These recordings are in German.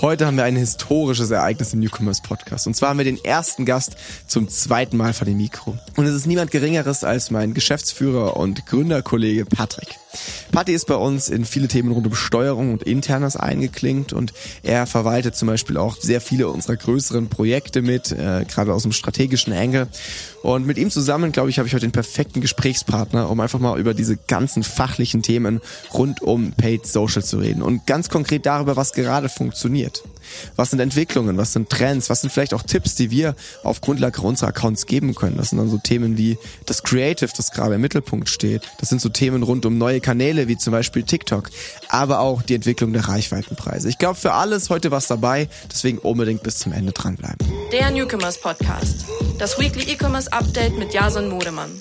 Heute haben wir ein historisches Ereignis im Newcomers Podcast. Und zwar haben wir den ersten Gast zum zweiten Mal vor dem Mikro. Und es ist niemand Geringeres als mein Geschäftsführer und Gründerkollege Patrick. Patti ist bei uns in viele Themen rund um Steuerung und Internes eingeklinkt und er verwaltet zum Beispiel auch sehr viele unserer größeren Projekte mit, äh, gerade aus dem strategischen Angle. Und mit ihm zusammen, glaube ich, habe ich heute den perfekten Gesprächspartner, um einfach mal über diese ganzen fachlichen Themen rund um Paid Social zu reden und ganz konkret darüber, was gerade funktioniert. Was sind Entwicklungen? Was sind Trends? Was sind vielleicht auch Tipps, die wir auf Grundlage unserer Accounts geben können? Das sind dann so Themen wie das Creative, das gerade im Mittelpunkt steht. Das sind so Themen rund um neue Kanäle, wie zum Beispiel TikTok. Aber auch die Entwicklung der Reichweitenpreise. Ich glaube, für alles heute was dabei. Deswegen unbedingt bis zum Ende dranbleiben. Der Newcomers Podcast. Das Weekly E-Commerce Update mit Jason Modemann.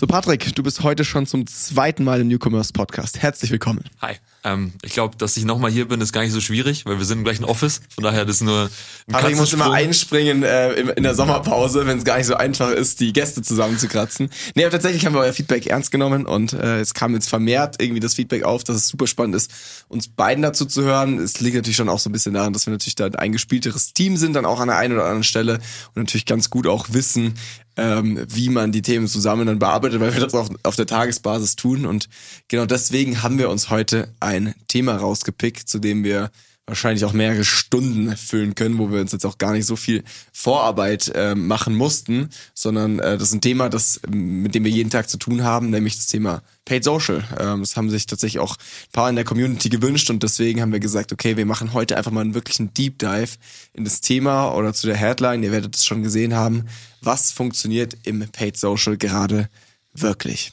So, Patrick, du bist heute schon zum zweiten Mal im Newcomers Podcast. Herzlich willkommen. Hi. Ähm, ich glaube, dass ich nochmal hier bin, ist gar nicht so schwierig, weil wir sind im gleichen Office. Von daher, das ist nur ein ich muss immer einspringen äh, in der Sommerpause, wenn es gar nicht so einfach ist, die Gäste zusammenzukratzen. Nee, aber tatsächlich haben wir euer Feedback ernst genommen und äh, es kam jetzt vermehrt irgendwie das Feedback auf, dass es super spannend ist, uns beiden dazu zu hören. Es liegt natürlich schon auch so ein bisschen daran, dass wir natürlich da ein eingespielteres Team sind, dann auch an der einen oder anderen Stelle und natürlich ganz gut auch wissen, ähm, wie man die Themen zusammen dann bearbeitet, weil wir das auf, auf der Tagesbasis tun. Und genau deswegen haben wir uns heute ein Thema rausgepickt, zu dem wir wahrscheinlich auch mehrere Stunden füllen können, wo wir uns jetzt auch gar nicht so viel Vorarbeit äh, machen mussten, sondern äh, das ist ein Thema, das mit dem wir jeden Tag zu tun haben, nämlich das Thema Paid Social. Ähm, das haben sich tatsächlich auch ein paar in der Community gewünscht und deswegen haben wir gesagt, okay, wir machen heute einfach mal einen wirklichen Deep Dive in das Thema oder zu der Headline. Ihr werdet es schon gesehen haben, was funktioniert im Paid Social gerade wirklich.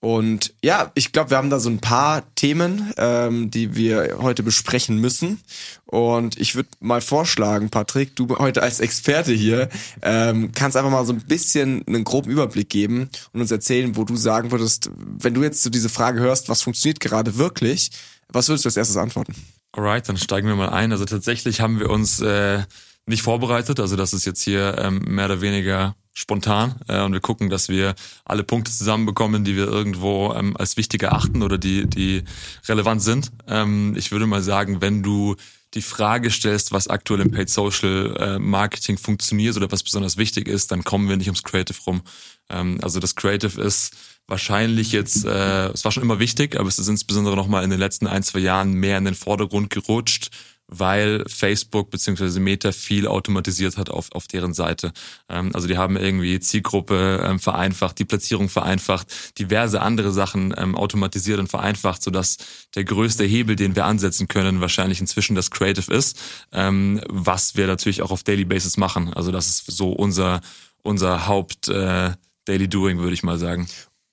Und ja, ich glaube, wir haben da so ein paar Themen, ähm, die wir heute besprechen müssen. Und ich würde mal vorschlagen, Patrick, du heute als Experte hier, ähm, kannst einfach mal so ein bisschen einen groben Überblick geben und uns erzählen, wo du sagen würdest, wenn du jetzt so diese Frage hörst, was funktioniert gerade wirklich, was würdest du als erstes antworten? Alright, dann steigen wir mal ein. Also tatsächlich haben wir uns äh, nicht vorbereitet. Also das ist jetzt hier ähm, mehr oder weniger spontan äh, und wir gucken, dass wir alle Punkte zusammenbekommen, die wir irgendwo ähm, als wichtig erachten oder die, die relevant sind. Ähm, ich würde mal sagen, wenn du die Frage stellst, was aktuell im Paid Social äh, Marketing funktioniert oder was besonders wichtig ist, dann kommen wir nicht ums Creative rum. Ähm, also das Creative ist wahrscheinlich jetzt, äh, es war schon immer wichtig, aber es ist insbesondere nochmal in den letzten ein, zwei Jahren mehr in den Vordergrund gerutscht weil Facebook beziehungsweise Meta viel automatisiert hat auf, auf deren Seite. Ähm, also die haben irgendwie Zielgruppe ähm, vereinfacht, die Platzierung vereinfacht, diverse andere Sachen ähm, automatisiert und vereinfacht, sodass der größte Hebel, den wir ansetzen können, wahrscheinlich inzwischen das Creative ist, ähm, was wir natürlich auch auf Daily Basis machen. Also das ist so unser, unser Haupt äh, Daily Doing, würde ich mal sagen.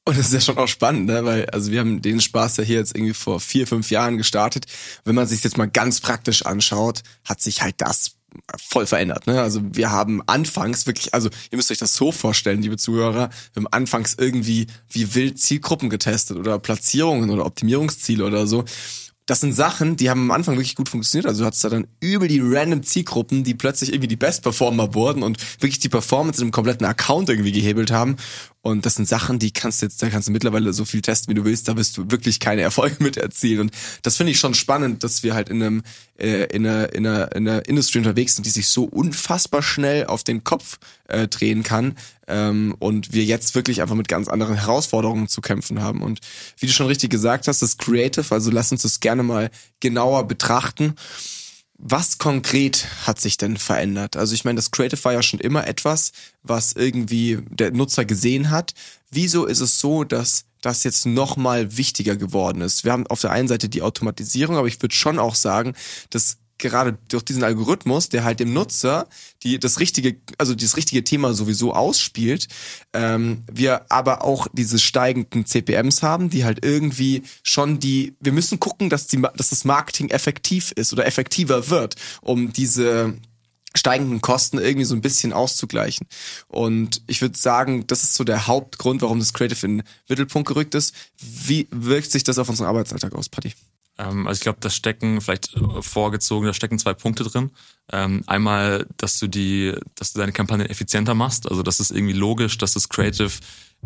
Und das ist ja schon auch spannend, ne? weil also wir haben den Spaß ja hier jetzt irgendwie vor vier, fünf Jahren gestartet. Wenn man sich jetzt mal ganz praktisch anschaut, hat sich halt das voll verändert. Ne? Also wir haben anfangs wirklich, also ihr müsst euch das so vorstellen, liebe Zuhörer, wir haben anfangs irgendwie wie wild Zielgruppen getestet oder Platzierungen oder Optimierungsziele oder so das sind Sachen, die haben am Anfang wirklich gut funktioniert. Also du hattest da dann über die random Zielgruppen, die plötzlich irgendwie die Best Performer wurden und wirklich die Performance in einem kompletten Account irgendwie gehebelt haben. Und das sind Sachen, die kannst du jetzt, da kannst du mittlerweile so viel testen, wie du willst, da wirst du wirklich keine Erfolge mit erzielen. Und das finde ich schon spannend, dass wir halt in einem, äh, in einer, in einer, in einer Industrie unterwegs sind, die sich so unfassbar schnell auf den Kopf äh, drehen kann. Ähm, und wir jetzt wirklich einfach mit ganz anderen Herausforderungen zu kämpfen haben. Und wie du schon richtig gesagt hast, das Creative, also lass uns das gerne mal genauer betrachten. Was konkret hat sich denn verändert? Also ich meine, das Creative war ja schon immer etwas, was irgendwie der Nutzer gesehen hat. Wieso ist es so, dass das jetzt noch mal wichtiger geworden ist? Wir haben auf der einen Seite die Automatisierung, aber ich würde schon auch sagen, dass gerade durch diesen Algorithmus, der halt dem Nutzer die das richtige, also das richtige Thema sowieso ausspielt, ähm, wir aber auch diese steigenden CPMs haben, die halt irgendwie schon die, wir müssen gucken, dass die, dass das Marketing effektiv ist oder effektiver wird, um diese steigenden Kosten irgendwie so ein bisschen auszugleichen. Und ich würde sagen, das ist so der Hauptgrund, warum das Creative in den Mittelpunkt gerückt ist. Wie wirkt sich das auf unseren Arbeitsalltag aus, Patty? Ähm, also ich glaube, da stecken vielleicht äh, vorgezogen, da stecken zwei Punkte drin. Ähm, einmal, dass du die, dass du deine Kampagne effizienter machst. Also das ist irgendwie logisch, dass das Creative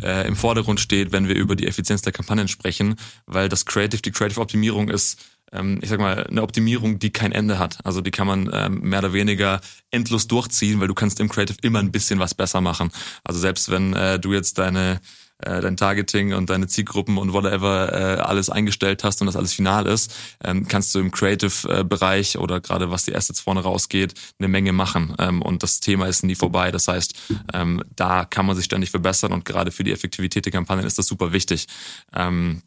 äh, im Vordergrund steht, wenn wir über die Effizienz der Kampagnen sprechen, weil das Creative, die Creative Optimierung ist ähm, ich sag mal, eine Optimierung, die kein Ende hat. Also die kann man ähm, mehr oder weniger endlos durchziehen, weil du kannst im Creative immer ein bisschen was besser machen. Also selbst wenn äh, du jetzt deine äh, dein Targeting und deine Zielgruppen und whatever äh, alles eingestellt hast und das alles final ist, ähm, kannst du im Creative-Bereich oder gerade was die Assets vorne rausgeht, eine Menge machen. Ähm, und das Thema ist nie vorbei. Das heißt, ähm, da kann man sich ständig verbessern und gerade für die Effektivität der Kampagnen ist das super wichtig. Ähm,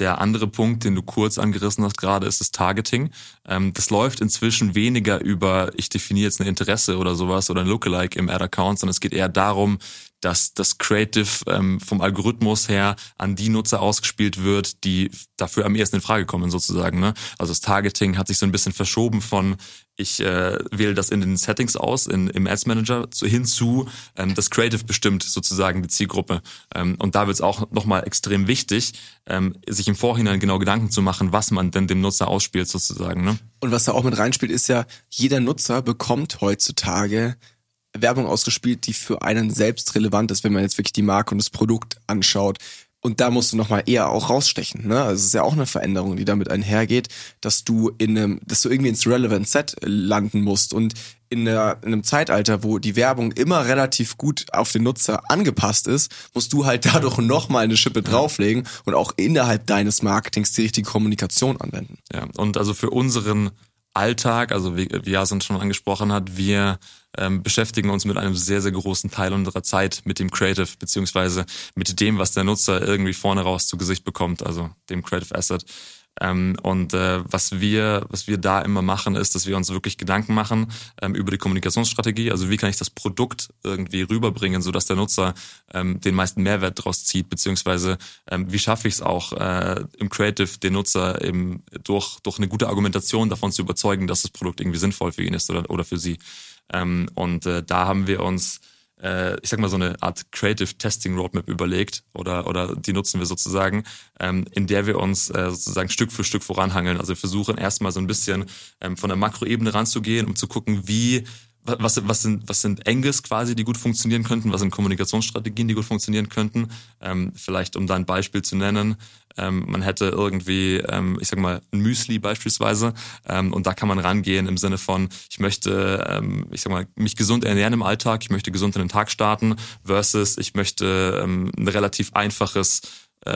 der andere Punkt, den du kurz angerissen hast gerade, ist das Targeting. Ähm, das läuft inzwischen weniger über, ich definiere jetzt ein Interesse oder sowas oder ein Lookalike im Ad-Account, sondern es geht eher darum, dass das Creative ähm, vom Algorithmus her an die Nutzer ausgespielt wird, die dafür am ehesten in Frage kommen sozusagen. Ne? Also das Targeting hat sich so ein bisschen verschoben von ich äh, wähle das in den Settings aus, in, im Ads Manager, zu, hinzu ähm, das Creative bestimmt sozusagen die Zielgruppe. Ähm, und da wird es auch nochmal extrem wichtig, ähm, sich im Vorhinein genau Gedanken zu machen, was man denn dem Nutzer ausspielt sozusagen. Ne? Und was da auch mit reinspielt, ist ja, jeder Nutzer bekommt heutzutage Werbung ausgespielt, die für einen selbst relevant ist, wenn man jetzt wirklich die Marke und das Produkt anschaut. Und da musst du nochmal eher auch rausstechen. Ne? Also es ist ja auch eine Veränderung, die damit einhergeht, dass du in einem, dass du irgendwie ins Relevant Set landen musst. Und in, einer, in einem Zeitalter, wo die Werbung immer relativ gut auf den Nutzer angepasst ist, musst du halt dadurch nochmal eine Schippe drauflegen und auch innerhalb deines Marketings die richtige Kommunikation anwenden. Ja, und also für unseren Alltag, also wie, wie Jason schon angesprochen hat, wir ähm, beschäftigen uns mit einem sehr, sehr großen Teil unserer Zeit mit dem Creative, beziehungsweise mit dem, was der Nutzer irgendwie vorne raus zu Gesicht bekommt, also dem Creative Asset. Ähm, und äh, was wir, was wir da immer machen, ist, dass wir uns wirklich Gedanken machen ähm, über die Kommunikationsstrategie. Also wie kann ich das Produkt irgendwie rüberbringen, so dass der Nutzer ähm, den meisten Mehrwert daraus zieht, beziehungsweise ähm, wie schaffe ich es auch äh, im Creative den Nutzer eben durch durch eine gute Argumentation davon zu überzeugen, dass das Produkt irgendwie sinnvoll für ihn ist oder oder für sie. Ähm, und äh, da haben wir uns ich sag mal, so eine Art Creative Testing Roadmap überlegt oder, oder die nutzen wir sozusagen, ähm, in der wir uns äh, sozusagen Stück für Stück voranhangeln. Also wir versuchen erstmal so ein bisschen ähm, von der Makroebene ranzugehen, um zu gucken, wie was, was, sind, was sind Engels quasi, die gut funktionieren könnten? Was sind Kommunikationsstrategien, die gut funktionieren könnten? Ähm, vielleicht, um da ein Beispiel zu nennen, ähm, man hätte irgendwie, ähm, ich sag mal, ein Müsli beispielsweise ähm, und da kann man rangehen im Sinne von, ich möchte, ähm, ich sag mal, mich gesund ernähren im Alltag, ich möchte gesund in den Tag starten versus ich möchte ähm, ein relativ einfaches äh,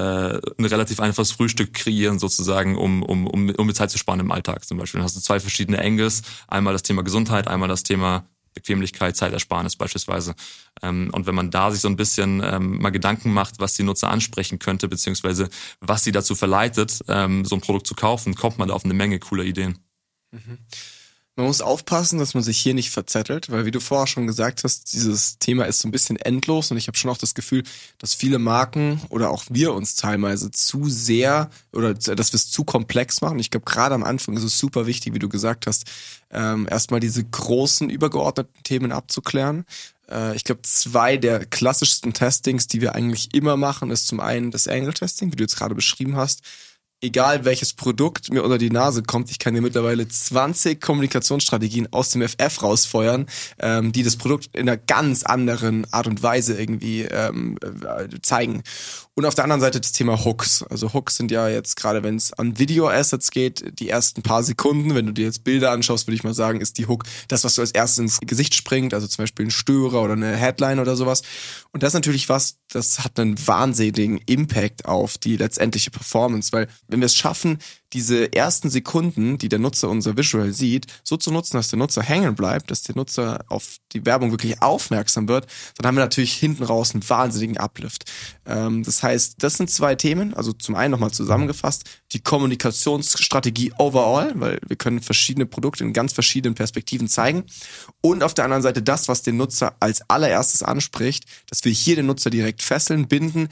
ein relativ einfaches Frühstück kreieren sozusagen, um, um, um, um mit Zeit zu sparen im Alltag zum Beispiel. Dann hast du zwei verschiedene Engels, einmal das Thema Gesundheit, einmal das Thema Bequemlichkeit, Zeitersparnis beispielsweise. Ähm, und wenn man da sich so ein bisschen ähm, mal Gedanken macht, was die Nutzer ansprechen könnte, beziehungsweise was sie dazu verleitet, ähm, so ein Produkt zu kaufen, kommt man da auf eine Menge cooler Ideen. Mhm. Man muss aufpassen, dass man sich hier nicht verzettelt, weil wie du vorher schon gesagt hast, dieses Thema ist so ein bisschen endlos und ich habe schon auch das Gefühl, dass viele Marken oder auch wir uns teilweise zu sehr oder dass wir es zu komplex machen. Ich glaube, gerade am Anfang ist es super wichtig, wie du gesagt hast, ähm, erstmal diese großen übergeordneten Themen abzuklären. Äh, ich glaube, zwei der klassischsten Testings, die wir eigentlich immer machen, ist zum einen das Angle-Testing, wie du jetzt gerade beschrieben hast egal welches Produkt mir unter die Nase kommt, ich kann dir mittlerweile 20 Kommunikationsstrategien aus dem FF rausfeuern, ähm, die das Produkt in einer ganz anderen Art und Weise irgendwie ähm, äh, zeigen. Und auf der anderen Seite das Thema Hooks. Also Hooks sind ja jetzt gerade, wenn es an Video-Assets geht, die ersten paar Sekunden. Wenn du dir jetzt Bilder anschaust, würde ich mal sagen, ist die Hook das, was du als erstes ins Gesicht springt. Also zum Beispiel ein Störer oder eine Headline oder sowas. Und das ist natürlich was, das hat einen wahnsinnigen Impact auf die letztendliche Performance, weil wenn wir es schaffen, diese ersten Sekunden, die der Nutzer unser Visual sieht, so zu nutzen, dass der Nutzer hängen bleibt, dass der Nutzer auf die Werbung wirklich aufmerksam wird, dann haben wir natürlich hinten raus einen wahnsinnigen Uplift. Ähm, das heißt, das sind zwei Themen. Also zum einen nochmal zusammengefasst, die Kommunikationsstrategie overall, weil wir können verschiedene Produkte in ganz verschiedenen Perspektiven zeigen. Und auf der anderen Seite das, was den Nutzer als allererstes anspricht, dass wir hier den Nutzer direkt fesseln, binden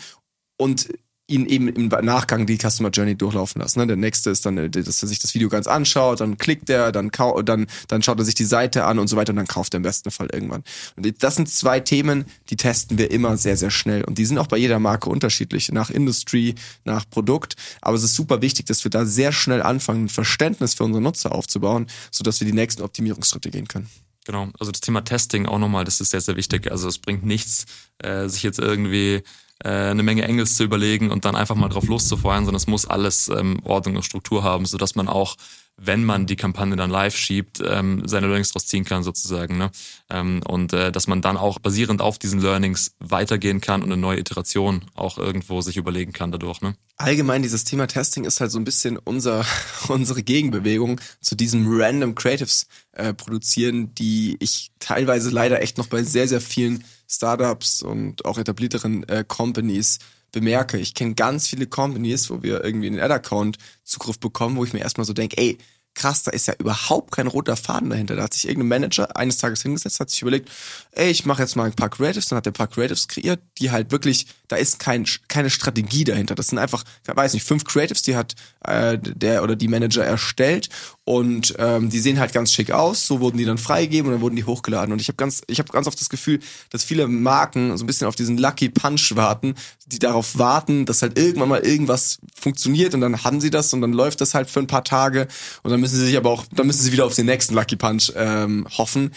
und ihn eben im Nachgang die Customer Journey durchlaufen lassen. Ne? Der nächste ist dann, dass er sich das Video ganz anschaut, dann klickt er, dann, dann, dann schaut er sich die Seite an und so weiter und dann kauft er im besten Fall irgendwann. Und das sind zwei Themen, die testen wir immer sehr, sehr schnell. Und die sind auch bei jeder Marke unterschiedlich, nach Industry, nach Produkt. Aber es ist super wichtig, dass wir da sehr schnell anfangen, ein Verständnis für unsere Nutzer aufzubauen, sodass wir die nächsten Optimierungsschritte gehen können. Genau, also das Thema Testing auch nochmal, das ist sehr, sehr wichtig. Also es bringt nichts, äh, sich jetzt irgendwie äh, eine Menge Engels zu überlegen und dann einfach mal drauf loszufeuern, sondern es muss alles ähm, Ordnung und Struktur haben, so dass man auch wenn man die Kampagne dann live schiebt, ähm, seine Learnings draus ziehen kann sozusagen. Ne? Ähm, und äh, dass man dann auch basierend auf diesen Learnings weitergehen kann und eine neue Iteration auch irgendwo sich überlegen kann dadurch. Ne? Allgemein dieses Thema Testing ist halt so ein bisschen unser unsere Gegenbewegung zu diesem random Creatives äh, produzieren, die ich teilweise leider echt noch bei sehr sehr vielen Startups und auch etablierteren äh, Companies bemerke. Ich kenne ganz viele Companies, wo wir irgendwie einen Ad-Account Zugriff bekommen, wo ich mir erstmal so denke, ey, krass, da ist ja überhaupt kein roter Faden dahinter. Da hat sich irgendein Manager eines Tages hingesetzt, hat sich überlegt, ey, ich mache jetzt mal ein paar Creatives, dann hat der ein paar Creatives kreiert, die halt wirklich, da ist kein, keine Strategie dahinter. Das sind einfach, ich weiß nicht, fünf Creatives, die hat äh, der oder die Manager erstellt und ähm, die sehen halt ganz schick aus. So wurden die dann freigegeben und dann wurden die hochgeladen. Und ich habe ganz, ich habe ganz oft das Gefühl, dass viele Marken so ein bisschen auf diesen Lucky Punch warten, die darauf warten, dass halt irgendwann mal irgendwas funktioniert und dann haben sie das und dann läuft das halt für ein paar Tage und dann müssen sie sich aber auch, dann müssen sie wieder auf den nächsten Lucky Punch ähm, hoffen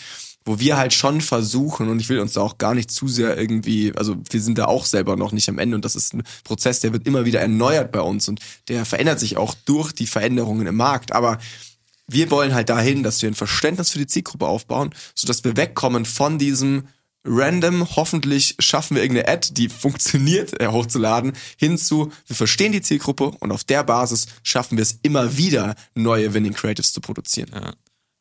wo wir halt schon versuchen, und ich will uns da auch gar nicht zu sehr irgendwie, also wir sind da auch selber noch nicht am Ende und das ist ein Prozess, der wird immer wieder erneuert bei uns und der verändert sich auch durch die Veränderungen im Markt. Aber wir wollen halt dahin, dass wir ein Verständnis für die Zielgruppe aufbauen, sodass wir wegkommen von diesem random, hoffentlich schaffen wir irgendeine Ad, die funktioniert, äh, hochzuladen, hinzu, wir verstehen die Zielgruppe und auf der Basis schaffen wir es immer wieder, neue Winning Creatives zu produzieren. Ja.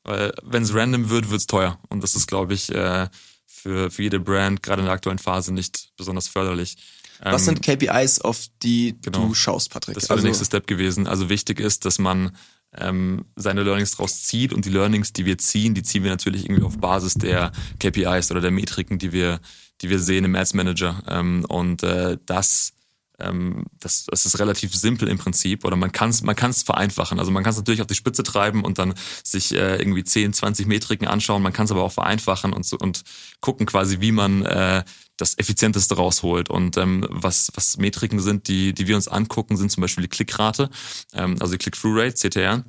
Weil wenn es random wird, wird's teuer. Und das ist, glaube ich, äh, für, für jede Brand, gerade in der aktuellen Phase, nicht besonders förderlich. Was Ähm, sind KPIs, auf die genau. du schaust, Patrick? Das wäre der nächste Step gewesen. Also wichtig ist, dass man ähm, seine Learnings draus zieht und die Learnings, die wir ziehen, die ziehen wir natürlich irgendwie auf Basis der KPIs oder der Metriken, die wir, die wir sehen im Ads Manager. Ähm, und äh, das ähm, das, das ist relativ simpel im Prinzip oder man kann es man kann's vereinfachen. Also man kann es natürlich auf die Spitze treiben und dann sich äh, irgendwie 10, 20 Metriken anschauen. Man kann es aber auch vereinfachen und, so, und gucken quasi, wie man äh, das Effizienteste rausholt. Und ähm, was, was Metriken sind, die, die wir uns angucken, sind zum Beispiel die Klickrate, ähm, also die Click-Through-Rate, CTR.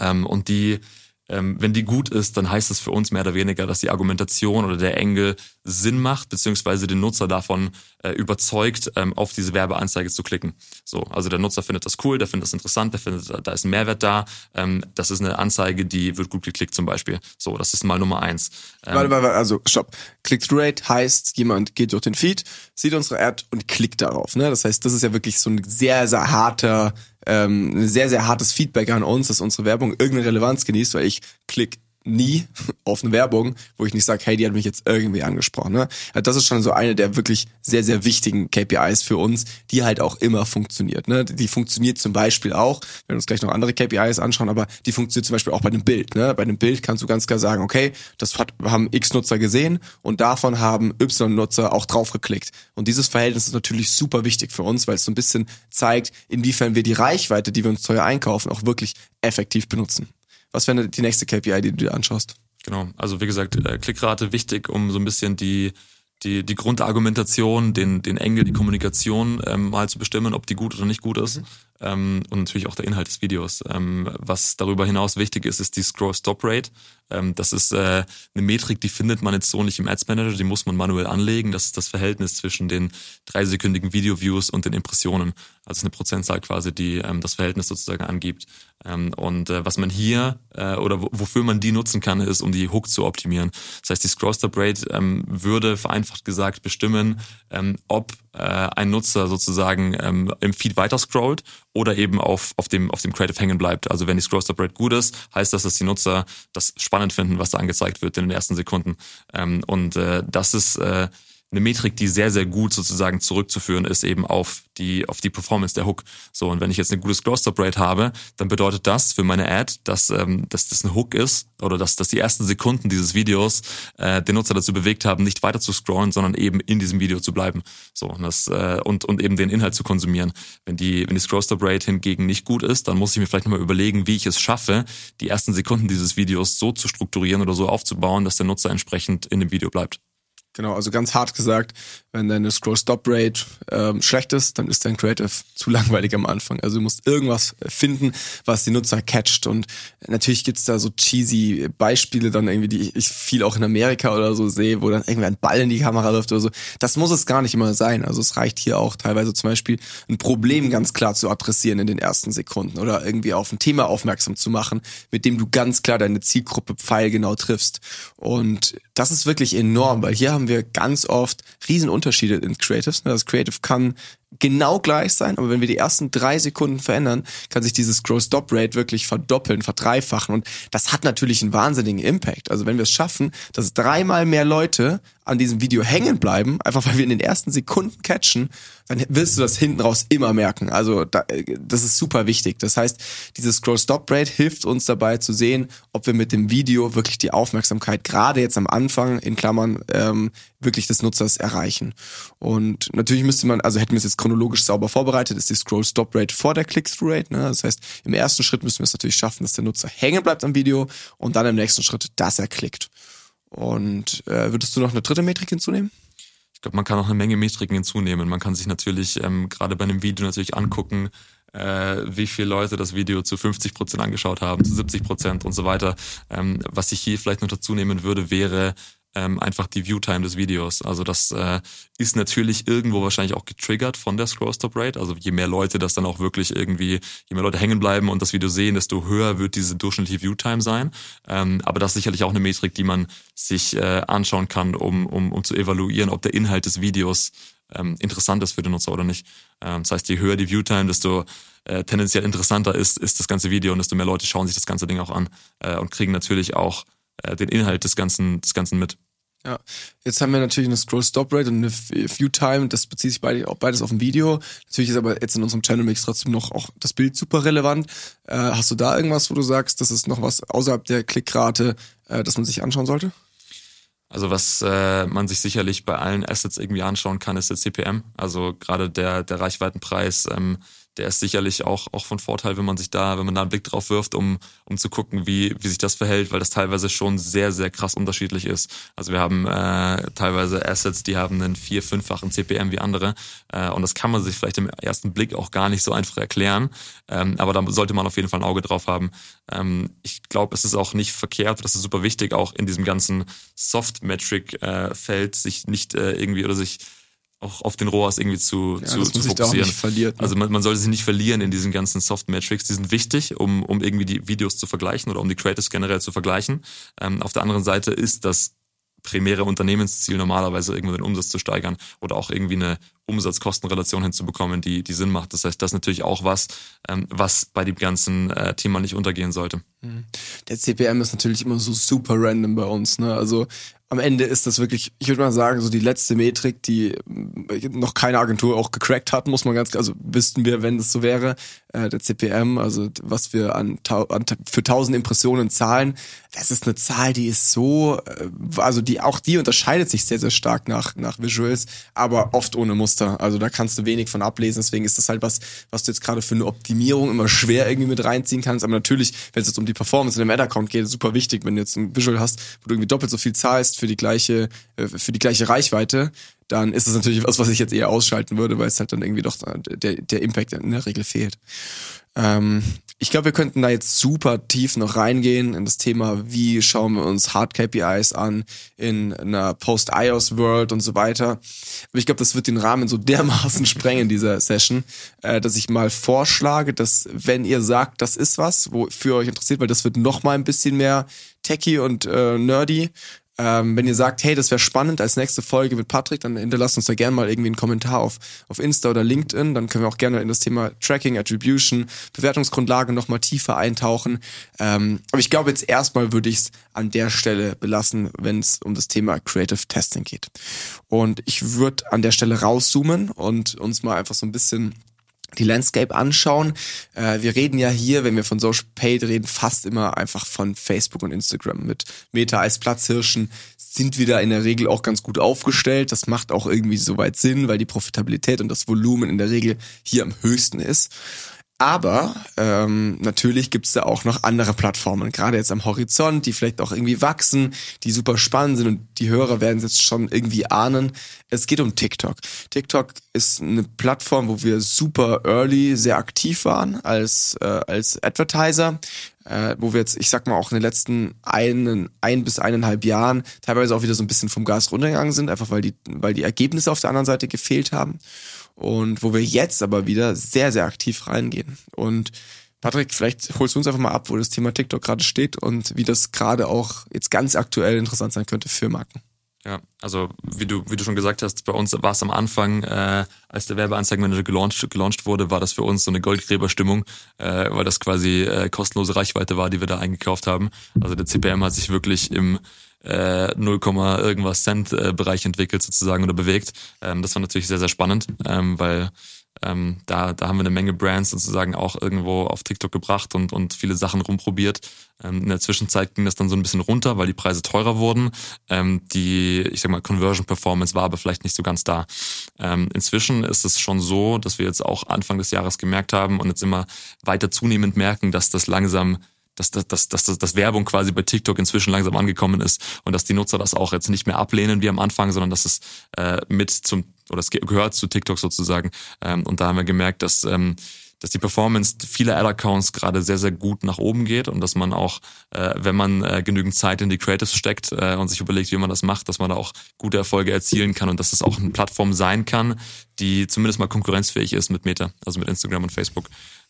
Ähm, und die wenn die gut ist, dann heißt das für uns mehr oder weniger, dass die Argumentation oder der Engel Sinn macht, beziehungsweise den Nutzer davon äh, überzeugt, ähm, auf diese Werbeanzeige zu klicken. So, also der Nutzer findet das cool, der findet das interessant, der findet, da ist ein Mehrwert da. Ähm, das ist eine Anzeige, die wird gut geklickt zum Beispiel. So, das ist mal Nummer eins. Ähm, Warte, warte, warte, also stopp. Click-Through-Rate heißt, jemand geht durch den Feed, sieht unsere Ad und klickt darauf. Ne? Das heißt, das ist ja wirklich so ein sehr, sehr harter, ähm, sehr, sehr hartes Feedback an uns, dass unsere Werbung irgendeine Relevanz genießt, weil ich klick nie auf eine Werbung, wo ich nicht sage, hey, die hat mich jetzt irgendwie angesprochen. Ne? Das ist schon so eine der wirklich sehr, sehr wichtigen KPIs für uns, die halt auch immer funktioniert. Ne? Die funktioniert zum Beispiel auch, wenn wir uns gleich noch andere KPIs anschauen, aber die funktioniert zum Beispiel auch bei einem Bild. Ne? Bei einem Bild kannst du ganz klar sagen, okay, das hat, haben X Nutzer gesehen und davon haben Y Nutzer auch draufgeklickt. Und dieses Verhältnis ist natürlich super wichtig für uns, weil es so ein bisschen zeigt, inwiefern wir die Reichweite, die wir uns teuer einkaufen, auch wirklich effektiv benutzen. Was wäre die nächste KPI, die du dir anschaust? Genau, also wie gesagt, äh, Klickrate wichtig, um so ein bisschen die die, die Grundargumentation, den, den Engel, die Kommunikation ähm, mal zu bestimmen, ob die gut oder nicht gut ist. Ähm, und natürlich auch der Inhalt des Videos. Ähm, was darüber hinaus wichtig ist, ist die Scroll-Stop-Rate. Ähm, das ist äh, eine Metrik, die findet man jetzt so nicht im Ads Manager, die muss man manuell anlegen. Das ist das Verhältnis zwischen den dreisekündigen Video-Views und den Impressionen. Also eine Prozentzahl quasi, die ähm, das Verhältnis sozusagen angibt. Ähm, und äh, was man hier äh, oder wo, wofür man die nutzen kann, ist, um die Hook zu optimieren. Das heißt, die Scroll-Stop-Rate ähm, würde vereinfacht gesagt bestimmen, ähm, ob äh, ein Nutzer sozusagen ähm, im Feed weiter scrollt oder eben auf, auf, dem, auf dem Creative hängen bleibt. Also wenn die Scroll-Stop-Rate gut ist, heißt das, dass die Nutzer das spannend finden, was da angezeigt wird in den ersten Sekunden. Ähm, und äh, das ist äh, eine Metrik, die sehr, sehr gut sozusagen zurückzuführen ist eben auf die, auf die Performance der Hook. So, und wenn ich jetzt eine gute Scroll-Stop-Rate habe, dann bedeutet das für meine Ad, dass, ähm, dass das ein Hook ist oder dass, dass die ersten Sekunden dieses Videos äh, den Nutzer dazu bewegt haben, nicht weiter zu scrollen, sondern eben in diesem Video zu bleiben. So, und, das, äh, und, und eben den Inhalt zu konsumieren. Wenn die, wenn die Scroll-Stop-Rate hingegen nicht gut ist, dann muss ich mir vielleicht nochmal überlegen, wie ich es schaffe, die ersten Sekunden dieses Videos so zu strukturieren oder so aufzubauen, dass der Nutzer entsprechend in dem Video bleibt. Genau, also ganz hart gesagt, wenn deine Scroll-Stop-Rate ähm, schlecht ist, dann ist dein Creative zu langweilig am Anfang. Also du musst irgendwas finden, was die Nutzer catcht. Und natürlich gibt's da so cheesy Beispiele dann irgendwie, die ich viel auch in Amerika oder so sehe, wo dann irgendwie ein Ball in die Kamera läuft oder so. Das muss es gar nicht immer sein. Also es reicht hier auch teilweise zum Beispiel ein Problem ganz klar zu adressieren in den ersten Sekunden oder irgendwie auf ein Thema aufmerksam zu machen, mit dem du ganz klar deine Zielgruppe pfeilgenau triffst. Und das ist wirklich enorm, weil hier haben wir ganz oft riesen Unterschiede in Creatives. Ne? Das Creative kann genau gleich sein, aber wenn wir die ersten drei Sekunden verändern, kann sich dieses Grow-Stop-Rate wirklich verdoppeln, verdreifachen und das hat natürlich einen wahnsinnigen Impact. Also wenn wir es schaffen, dass dreimal mehr Leute an diesem Video hängen bleiben, einfach weil wir in den ersten Sekunden catchen, dann wirst du das hinten raus immer merken. Also da, das ist super wichtig. Das heißt, dieses Scroll-Stop-Rate hilft uns dabei zu sehen, ob wir mit dem Video wirklich die Aufmerksamkeit gerade jetzt am Anfang in Klammern ähm, wirklich des Nutzers erreichen. Und natürlich müsste man, also hätten wir es jetzt chronologisch sauber vorbereitet, ist die Scroll-Stop-Rate vor der Click-Through-Rate. Ne? Das heißt, im ersten Schritt müssen wir es natürlich schaffen, dass der Nutzer hängen bleibt am Video und dann im nächsten Schritt, dass er klickt. Und äh, würdest du noch eine dritte Metrik hinzunehmen? Ich glaube, man kann auch eine Menge Metriken hinzunehmen. Man kann sich natürlich ähm, gerade bei einem Video natürlich angucken, äh, wie viele Leute das Video zu 50 Prozent angeschaut haben, zu 70 Prozent und so weiter. Ähm, was ich hier vielleicht noch dazu nehmen würde, wäre ähm, einfach die Viewtime des Videos. Also das äh, ist natürlich irgendwo wahrscheinlich auch getriggert von der Scroll-Stop-Rate. Also je mehr Leute das dann auch wirklich irgendwie, je mehr Leute hängen bleiben und das Video sehen, desto höher wird diese durchschnittliche Viewtime sein. Ähm, aber das ist sicherlich auch eine Metrik, die man sich äh, anschauen kann, um, um, um zu evaluieren, ob der Inhalt des Videos ähm, interessant ist für den Nutzer oder nicht. Ähm, das heißt, je höher die Viewtime, desto äh, tendenziell interessanter ist, ist das ganze Video und desto mehr Leute schauen sich das ganze Ding auch an äh, und kriegen natürlich auch äh, den Inhalt des Ganzen, des Ganzen mit. Ja, jetzt haben wir natürlich eine Scroll-Stop-Rate und eine View-Time, das bezieht sich beide, auch beides auf ein Video. Natürlich ist aber jetzt in unserem Channel-Mix trotzdem noch auch das Bild super relevant. Äh, hast du da irgendwas, wo du sagst, das ist noch was außerhalb der Klickrate, äh, das man sich anschauen sollte? Also was äh, man sich sicherlich bei allen Assets irgendwie anschauen kann, ist der CPM. Also gerade der, der Reichweitenpreis. Ähm, der ist sicherlich auch, auch von Vorteil, wenn man sich da, wenn man da einen Blick drauf wirft, um, um zu gucken, wie, wie sich das verhält, weil das teilweise schon sehr, sehr krass unterschiedlich ist. Also wir haben äh, teilweise Assets, die haben einen vier-, fünffachen CPM wie andere. Äh, und das kann man sich vielleicht im ersten Blick auch gar nicht so einfach erklären. Ähm, aber da sollte man auf jeden Fall ein Auge drauf haben. Ähm, ich glaube, es ist auch nicht verkehrt, das ist super wichtig, auch in diesem ganzen Soft-Metric-Feld äh, sich nicht äh, irgendwie oder sich auch auf den ROAS irgendwie zu, ja, zu, zu fokussieren. Verliert, ne? Also man, man sollte sich nicht verlieren in diesen ganzen Soft Metrics. Die sind wichtig, um, um irgendwie die Videos zu vergleichen oder um die Creators generell zu vergleichen. Ähm, auf der anderen Seite ist das primäre Unternehmensziel normalerweise irgendwo den Umsatz zu steigern oder auch irgendwie eine Umsatz-Kosten-Relation hinzubekommen, die, die Sinn macht. Das heißt, das ist natürlich auch was, ähm, was bei dem ganzen äh, Thema nicht untergehen sollte. Mhm. Der CPM ist natürlich immer so super random bei uns. Ne? Also am Ende ist das wirklich, ich würde mal sagen, so die letzte Metrik, die äh, noch keine Agentur auch gecrackt hat, muss man ganz, also wüssten wir, wenn es so wäre, äh, der CPM, also was wir an, an für tausend Impressionen zahlen, das ist eine Zahl, die ist so, äh, also die auch die unterscheidet sich sehr sehr stark nach nach Visuals, aber oft ohne Muster. Also da kannst du wenig von ablesen. Deswegen ist das halt was, was du jetzt gerade für eine Optimierung immer schwer irgendwie mit reinziehen kannst. Aber natürlich, wenn es jetzt um die Performance in dem Ad-Account geht, ist super wichtig, wenn du jetzt ein Visual hast, wo du irgendwie doppelt so viel zahlst für die gleiche äh, für die gleiche Reichweite, dann ist das natürlich was, was ich jetzt eher ausschalten würde, weil es halt dann irgendwie doch der, der Impact in der Regel fehlt. Ähm, ich glaube, wir könnten da jetzt super tief noch reingehen in das Thema, wie schauen wir uns Hard KPIs an in einer Post-iOS-World und so weiter. Aber ich glaube, das wird den Rahmen so dermaßen sprengen dieser Session, äh, dass ich mal vorschlage, dass wenn ihr sagt, das ist was, wofür euch interessiert, weil das wird noch mal ein bisschen mehr techy und äh, nerdy, ähm, wenn ihr sagt, hey, das wäre spannend als nächste Folge mit Patrick, dann hinterlasst uns da gerne mal irgendwie einen Kommentar auf, auf Insta oder LinkedIn. Dann können wir auch gerne in das Thema Tracking, Attribution, Bewertungsgrundlage nochmal tiefer eintauchen. Ähm, aber ich glaube, jetzt erstmal würde ich es an der Stelle belassen, wenn es um das Thema Creative Testing geht. Und ich würde an der Stelle rauszoomen und uns mal einfach so ein bisschen die Landscape anschauen. Äh, wir reden ja hier, wenn wir von Social Paid reden, fast immer einfach von Facebook und Instagram. Mit Meta als Platzhirschen sind wir da in der Regel auch ganz gut aufgestellt. Das macht auch irgendwie soweit Sinn, weil die Profitabilität und das Volumen in der Regel hier am höchsten ist. Aber ähm, natürlich gibt's da auch noch andere Plattformen, gerade jetzt am Horizont, die vielleicht auch irgendwie wachsen, die super spannend sind und die Hörer werden es jetzt schon irgendwie ahnen. Es geht um TikTok. TikTok ist eine Plattform, wo wir super early sehr aktiv waren als, äh, als Advertiser äh, wo wir jetzt, ich sag mal, auch in den letzten einen, ein bis eineinhalb Jahren teilweise auch wieder so ein bisschen vom Gas runtergegangen sind, einfach weil die, weil die Ergebnisse auf der anderen Seite gefehlt haben und wo wir jetzt aber wieder sehr, sehr aktiv reingehen. Und Patrick, vielleicht holst du uns einfach mal ab, wo das Thema TikTok gerade steht und wie das gerade auch jetzt ganz aktuell interessant sein könnte für Marken. Ja, also wie du, wie du schon gesagt hast, bei uns war es am Anfang, äh, als der Werbeanzeigenmanager gelauncht, gelauncht wurde, war das für uns so eine Goldgräberstimmung, äh, weil das quasi äh, kostenlose Reichweite war, die wir da eingekauft haben. Also der CPM hat sich wirklich im äh, 0, irgendwas Cent äh, Bereich entwickelt sozusagen oder bewegt. Ähm, das war natürlich sehr, sehr spannend, ähm, weil ähm, da, da haben wir eine Menge Brands sozusagen auch irgendwo auf TikTok gebracht und, und viele Sachen rumprobiert. Ähm, in der Zwischenzeit ging das dann so ein bisschen runter, weil die Preise teurer wurden. Ähm, die, ich sag mal, Conversion Performance war aber vielleicht nicht so ganz da. Ähm, inzwischen ist es schon so, dass wir jetzt auch Anfang des Jahres gemerkt haben und jetzt immer weiter zunehmend merken, dass das langsam dass, dass, dass, dass, dass Werbung quasi bei TikTok inzwischen langsam angekommen ist und dass die Nutzer das auch jetzt nicht mehr ablehnen wie am Anfang, sondern dass es äh, mit zum oder es gehört zu TikTok sozusagen. Ähm, und da haben wir gemerkt, dass ähm, dass die Performance vieler Ad-Accounts gerade sehr, sehr gut nach oben geht und dass man auch, äh, wenn man äh, genügend Zeit in die Creatives steckt äh, und sich überlegt, wie man das macht, dass man da auch gute Erfolge erzielen kann und dass es das auch eine Plattform sein kann, die zumindest mal konkurrenzfähig ist mit Meta, also mit Instagram und Facebook.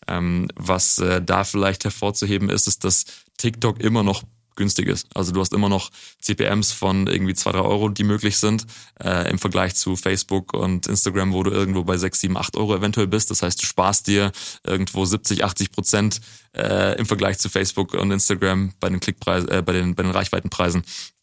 Ähm, was äh, da vielleicht hervorzuheben ist, ist, dass TikTok immer noch günstig ist. Also du hast immer noch CPMs von irgendwie zwei drei Euro, die möglich sind, äh, im Vergleich zu Facebook und Instagram, wo du irgendwo bei sechs sieben acht Euro eventuell bist. Das heißt, du sparst dir irgendwo 70, 80 Prozent äh, im Vergleich zu Facebook und Instagram bei den Klickpreisen, äh, bei den, bei den Reichweitenpreisen.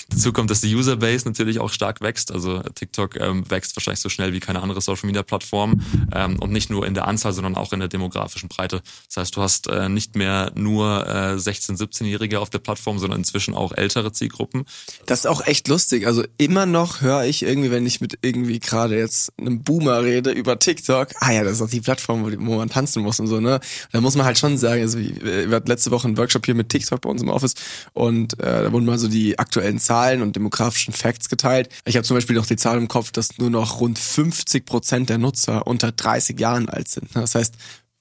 Dazu kommt, dass die Userbase natürlich auch stark wächst. Also TikTok ähm, wächst wahrscheinlich so schnell wie keine andere Social Media Plattform ähm, und nicht nur in der Anzahl, sondern auch in der demografischen Breite. Das heißt, du hast äh, nicht mehr nur äh, 16-, 17-Jährige auf der Plattform, sondern inzwischen auch ältere Zielgruppen. Das ist auch echt lustig. Also immer noch höre ich irgendwie, wenn ich mit irgendwie gerade jetzt einem Boomer rede über TikTok, ah ja, das ist auch die Plattform, wo, man tanzen muss und so, ne? Da muss man halt schon sagen, also wir hatten letzte Woche einen Workshop hier mit TikTok bei uns im Office und äh, da wurden mal so die aktuellen Zahlen Zahlen und demografischen Facts geteilt. Ich habe zum Beispiel noch die Zahl im Kopf, dass nur noch rund 50 Prozent der Nutzer unter 30 Jahren alt sind. Das heißt,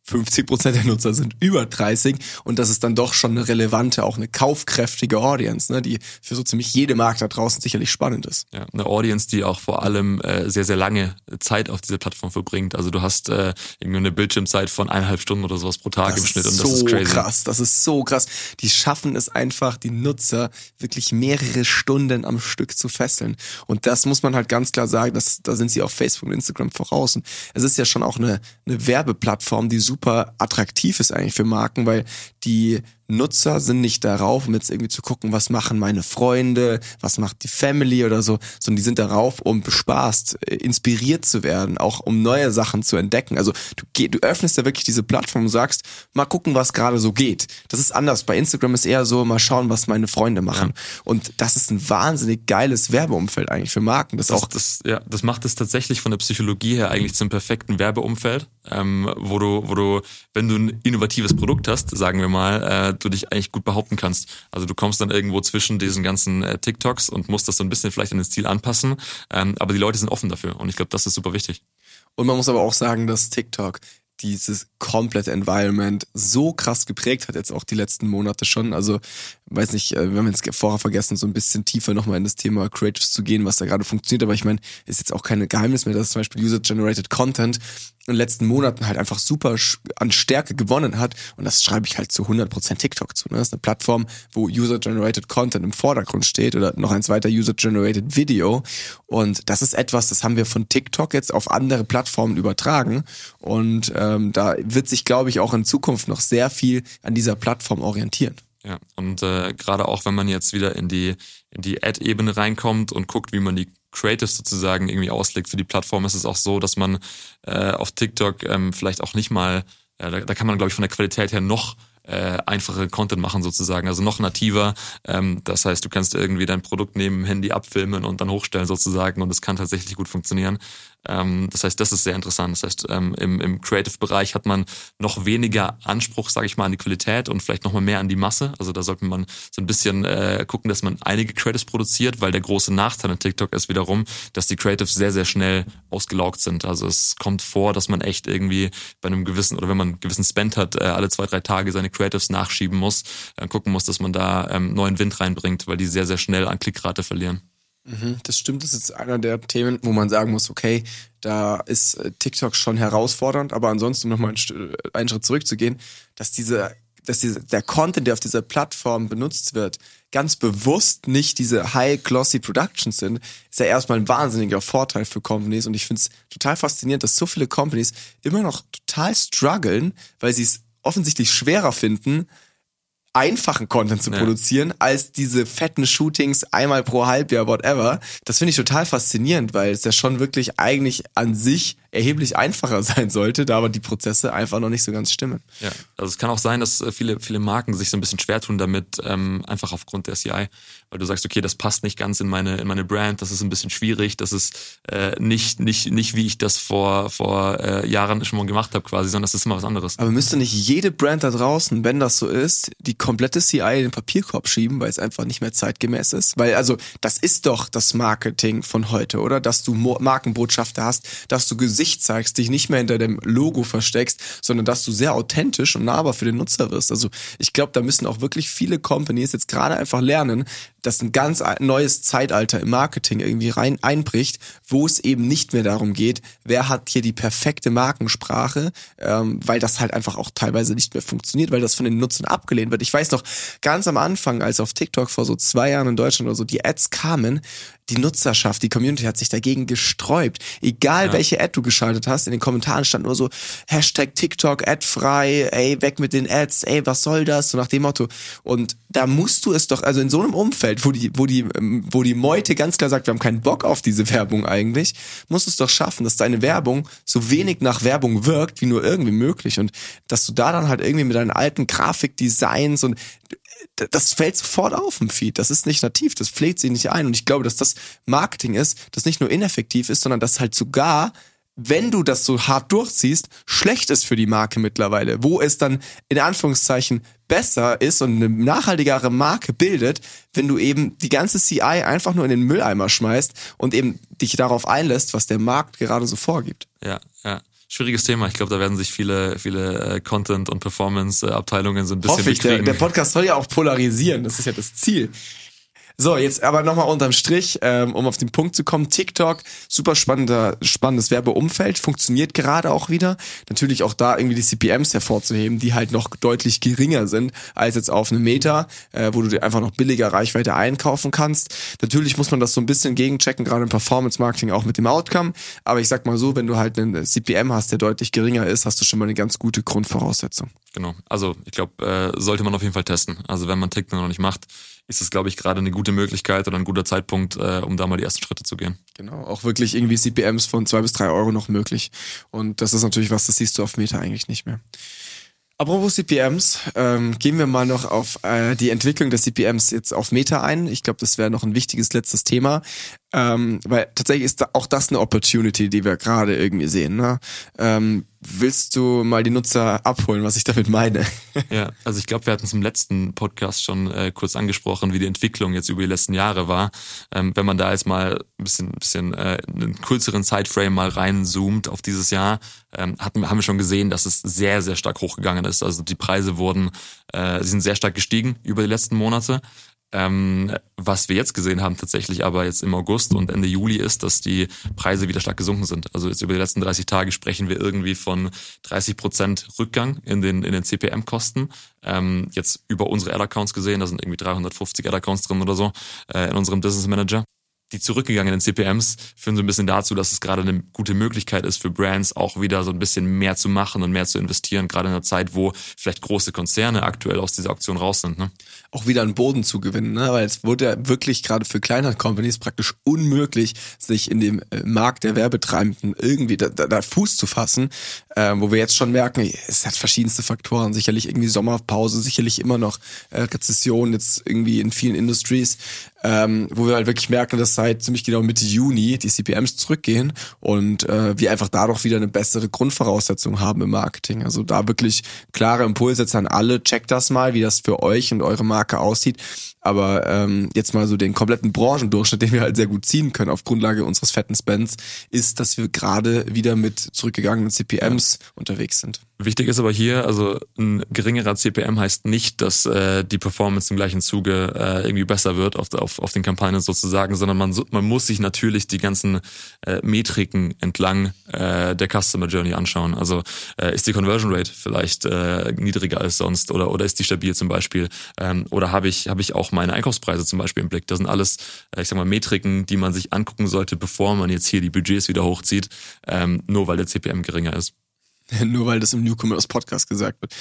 50 Prozent der Nutzer sind über 30 und das ist dann doch schon eine relevante, auch eine kaufkräftige Audience, ne, die für so ziemlich jede Markt da draußen sicherlich spannend ist. Ja, eine Audience, die auch vor allem äh, sehr, sehr lange Zeit auf dieser Plattform verbringt. Also du hast äh, irgendwie eine Bildschirmzeit von eineinhalb Stunden oder sowas pro Tag das im Schnitt und das ist crazy. krass. Das ist so krass. Die schaffen es einfach, die Nutzer wirklich mehrere Stunden am Stück zu fesseln. Und das muss man halt ganz klar sagen, dass, da sind sie auf Facebook und Instagram voraus. Und es ist ja schon auch eine, eine Werbeplattform, die super attraktiv ist eigentlich für Marken, weil die Nutzer sind nicht darauf, um jetzt irgendwie zu gucken, was machen meine Freunde, was macht die Family oder so, sondern die sind darauf, um bespaßt, äh, inspiriert zu werden, auch um neue Sachen zu entdecken. Also du, du öffnest ja wirklich diese Plattform und sagst, mal gucken, was gerade so geht. Das ist anders. Bei Instagram ist eher so, mal schauen, was meine Freunde machen. Ja. Und das ist ein wahnsinnig geiles Werbeumfeld eigentlich für Marken. Das, das auch das, ja, das macht es tatsächlich von der Psychologie her eigentlich zum perfekten Werbeumfeld, ähm, wo du, wo du, wenn du ein innovatives Produkt hast, sagen wir mal, äh, du dich eigentlich gut behaupten kannst. Also du kommst dann irgendwo zwischen diesen ganzen äh, TikToks und musst das so ein bisschen vielleicht an den Stil anpassen. Ähm, aber die Leute sind offen dafür und ich glaube, das ist super wichtig. Und man muss aber auch sagen, dass TikTok dieses komplette Environment so krass geprägt hat, jetzt auch die letzten Monate schon. Also, weiß nicht, äh, wir haben jetzt vorher vergessen, so ein bisschen tiefer nochmal in das Thema Creatives zu gehen, was da gerade funktioniert. Aber ich meine, ist jetzt auch kein Geheimnis mehr, dass zum Beispiel User-Generated Content in den letzten Monaten halt einfach super an Stärke gewonnen hat. Und das schreibe ich halt zu 100% TikTok zu. Ne? Das ist eine Plattform, wo User-Generated Content im Vordergrund steht oder noch ein zweiter User-Generated Video. Und das ist etwas, das haben wir von TikTok jetzt auf andere Plattformen übertragen. Und ähm, da wird sich, glaube ich, auch in Zukunft noch sehr viel an dieser Plattform orientieren. Ja, und äh, gerade auch wenn man jetzt wieder in die, in die Ad-Ebene reinkommt und guckt, wie man die Creatives sozusagen irgendwie auslegt für die Plattform, ist es auch so, dass man äh, auf TikTok ähm, vielleicht auch nicht mal, äh, da, da kann man, glaube ich, von der Qualität her noch äh, einfache Content machen sozusagen, also noch nativer. Ähm, das heißt, du kannst irgendwie dein Produkt neben dem Handy abfilmen und dann hochstellen sozusagen und es kann tatsächlich gut funktionieren. Ähm, das heißt, das ist sehr interessant. Das heißt, ähm, im, im Creative-Bereich hat man noch weniger Anspruch, sage ich mal, an die Qualität und vielleicht noch mal mehr an die Masse. Also da sollte man so ein bisschen äh, gucken, dass man einige Creatives produziert, weil der große Nachteil an TikTok ist wiederum, dass die Creatives sehr, sehr schnell ausgelaugt sind. Also es kommt vor, dass man echt irgendwie bei einem gewissen oder wenn man einen gewissen Spend hat, äh, alle zwei, drei Tage seine Creatives nachschieben muss, äh, gucken muss, dass man da ähm, neuen Wind reinbringt, weil die sehr, sehr schnell an Klickrate verlieren. Mhm, das stimmt, das ist einer der Themen, wo man sagen muss, okay, da ist äh, TikTok schon herausfordernd, aber ansonsten nochmal einen, einen Schritt zurückzugehen, dass diese, dass diese, der Content, der auf dieser Plattform benutzt wird, ganz bewusst nicht diese high-glossy Productions sind, ist ja erstmal ein wahnsinniger Vorteil für Companies und ich finde es total faszinierend, dass so viele Companies immer noch total strugglen, weil sie es offensichtlich schwerer finden, einfachen Content zu ja. produzieren, als diese fetten Shootings einmal pro Halbjahr, whatever. Das finde ich total faszinierend, weil es ja schon wirklich eigentlich an sich erheblich einfacher sein sollte, da aber die Prozesse einfach noch nicht so ganz stimmen. Ja, also es kann auch sein, dass äh, viele, viele Marken sich so ein bisschen schwer tun damit, ähm, einfach aufgrund der CI, weil du sagst, okay, das passt nicht ganz in meine, in meine Brand, das ist ein bisschen schwierig, das ist äh, nicht, nicht, nicht wie ich das vor, vor äh, Jahren schon mal gemacht habe quasi, sondern das ist immer was anderes. Aber müsste nicht jede Brand da draußen, wenn das so ist, die komplette CI in den Papierkorb schieben, weil es einfach nicht mehr zeitgemäß ist? Weil also das ist doch das Marketing von heute, oder? Dass du Markenbotschafter hast, dass du Gesicht Gesicht zeigst, dich nicht mehr hinter dem Logo versteckst, sondern dass du sehr authentisch und nahbar für den Nutzer wirst. Also ich glaube, da müssen auch wirklich viele Companies jetzt gerade einfach lernen, dass ein ganz neues Zeitalter im Marketing irgendwie rein einbricht, wo es eben nicht mehr darum geht, wer hat hier die perfekte Markensprache, ähm, weil das halt einfach auch teilweise nicht mehr funktioniert, weil das von den Nutzern abgelehnt wird. Ich weiß noch, ganz am Anfang, als auf TikTok vor so zwei Jahren in Deutschland oder so die Ads kamen, die Nutzerschaft, die Community hat sich dagegen gesträubt. Egal ja. welche Ad du geschaltet hast, in den Kommentaren stand nur so Hashtag TikTok, Ad-frei, ey, weg mit den Ads, ey, was soll das? So nach dem Motto. Und da musst du es doch, also in so einem Umfeld, wo die, wo die, ähm, wo die Meute ganz klar sagt, wir haben keinen Bock auf diese Werbung eigentlich, musst du es doch schaffen, dass deine Werbung so wenig nach Werbung wirkt, wie nur irgendwie möglich. Und dass du da dann halt irgendwie mit deinen alten Grafikdesigns und das fällt sofort auf im Feed. Das ist nicht nativ, das pflegt sich nicht ein. Und ich glaube, dass das Marketing ist, das nicht nur ineffektiv ist, sondern das halt sogar wenn du das so hart durchziehst, schlecht ist für die Marke mittlerweile, wo es dann in Anführungszeichen besser ist und eine nachhaltigere Marke bildet, wenn du eben die ganze CI einfach nur in den Mülleimer schmeißt und eben dich darauf einlässt, was der Markt gerade so vorgibt. Ja, ja schwieriges Thema. Ich glaube, da werden sich viele, viele äh, Content- und Performance-Abteilungen so ein bisschen Hoffe ich, der, der Podcast soll ja auch polarisieren, das ist ja das Ziel. So, jetzt aber nochmal unterm Strich, ähm, um auf den Punkt zu kommen. TikTok, super spannender, spannendes Werbeumfeld, funktioniert gerade auch wieder. Natürlich auch da irgendwie die CPMs hervorzuheben, die halt noch deutlich geringer sind als jetzt auf einem Meta, äh, wo du dir einfach noch billiger Reichweite einkaufen kannst. Natürlich muss man das so ein bisschen gegenchecken, gerade im Performance-Marketing auch mit dem Outcome. Aber ich sag mal so, wenn du halt einen CPM hast, der deutlich geringer ist, hast du schon mal eine ganz gute Grundvoraussetzung. Genau. Also ich glaube, äh, sollte man auf jeden Fall testen. Also wenn man TikTok noch nicht macht, ist es, glaube ich, gerade eine gute Möglichkeit oder ein guter Zeitpunkt, äh, um da mal die ersten Schritte zu gehen. Genau, auch wirklich irgendwie CPMs von zwei bis drei Euro noch möglich. Und das ist natürlich was, das siehst du auf Meta eigentlich nicht mehr. Apropos CPMs, ähm, gehen wir mal noch auf äh, die Entwicklung des CPMs jetzt auf Meta ein. Ich glaube, das wäre noch ein wichtiges letztes Thema, ähm, weil tatsächlich ist da auch das eine Opportunity, die wir gerade irgendwie sehen. Ne? Ähm, willst du mal die Nutzer abholen, was ich damit meine? ja, also ich glaube, wir hatten es im letzten Podcast schon äh, kurz angesprochen, wie die Entwicklung jetzt über die letzten Jahre war. Ähm, wenn man da jetzt mal ein bisschen, bisschen äh, einen kürzeren Zeitframe mal reinzoomt auf dieses Jahr, ähm, hatten, haben wir schon gesehen, dass es sehr, sehr stark hochgegangen ist. Also die Preise wurden, äh, sie sind sehr stark gestiegen über die letzten Monate. Ähm, was wir jetzt gesehen haben tatsächlich aber jetzt im August und Ende Juli ist, dass die Preise wieder stark gesunken sind. Also jetzt über die letzten 30 Tage sprechen wir irgendwie von 30 Prozent Rückgang in den, in den CPM-Kosten. Ähm, jetzt über unsere Ad-Accounts gesehen, da sind irgendwie 350 Ad-Accounts drin oder so äh, in unserem Business Manager die zurückgegangenen CPMs führen so ein bisschen dazu, dass es gerade eine gute Möglichkeit ist für Brands auch wieder so ein bisschen mehr zu machen und mehr zu investieren, gerade in einer Zeit, wo vielleicht große Konzerne aktuell aus dieser Auktion raus sind. Ne? Auch wieder einen Boden zu gewinnen, ne? weil es wurde ja wirklich gerade für kleinere Companies praktisch unmöglich, sich in dem äh, Markt der Werbetreibenden irgendwie da, da, da Fuß zu fassen, äh, wo wir jetzt schon merken, es hat verschiedenste Faktoren, sicherlich irgendwie Sommerpause, sicherlich immer noch äh, Rezession jetzt irgendwie in vielen Industries, ähm, wo wir halt wirklich merken, dass seit ziemlich genau Mitte Juni die CPMs zurückgehen und äh, wir einfach dadurch wieder eine bessere Grundvoraussetzung haben im Marketing. Also da wirklich klare Impulse an alle, checkt das mal, wie das für euch und eure Marke aussieht. Aber ähm, jetzt mal so den kompletten Branchendurchschnitt, den wir halt sehr gut ziehen können auf Grundlage unseres fetten Spends, ist, dass wir gerade wieder mit zurückgegangenen CPMs ja. unterwegs sind. Wichtig ist aber hier, also ein geringerer CPM heißt nicht, dass äh, die Performance im gleichen Zuge äh, irgendwie besser wird auf, auf, auf den Kampagnen sozusagen, sondern man, man muss sich natürlich die ganzen äh, Metriken entlang äh, der Customer Journey anschauen. Also äh, ist die Conversion Rate vielleicht äh, niedriger als sonst oder, oder ist die stabil zum Beispiel? Ähm, oder habe ich, hab ich auch meine Einkaufspreise zum Beispiel im Blick? Das sind alles, äh, ich sag mal, Metriken, die man sich angucken sollte, bevor man jetzt hier die Budgets wieder hochzieht, ähm, nur weil der CPM geringer ist. Nur weil das im Newcomers Podcast gesagt wird.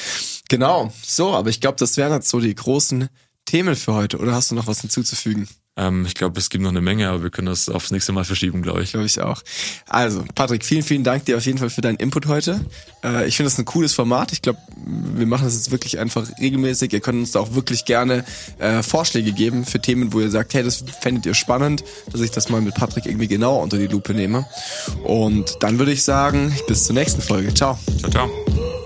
Genau, so, aber ich glaube, das wären jetzt so die großen Themen für heute. Oder hast du noch was hinzuzufügen? Ähm, ich glaube, es gibt noch eine Menge, aber wir können das aufs nächste Mal verschieben, glaube ich. Glaube ich auch. Also, Patrick, vielen, vielen Dank dir auf jeden Fall für deinen Input heute. Äh, ich finde das ein cooles Format. Ich glaube, wir machen das jetzt wirklich einfach regelmäßig. Ihr könnt uns da auch wirklich gerne äh, Vorschläge geben für Themen, wo ihr sagt, hey, das fändet ihr spannend, dass ich das mal mit Patrick irgendwie genauer unter die Lupe nehme. Und dann würde ich sagen, bis zur nächsten Folge. Ciao. Ciao, ciao.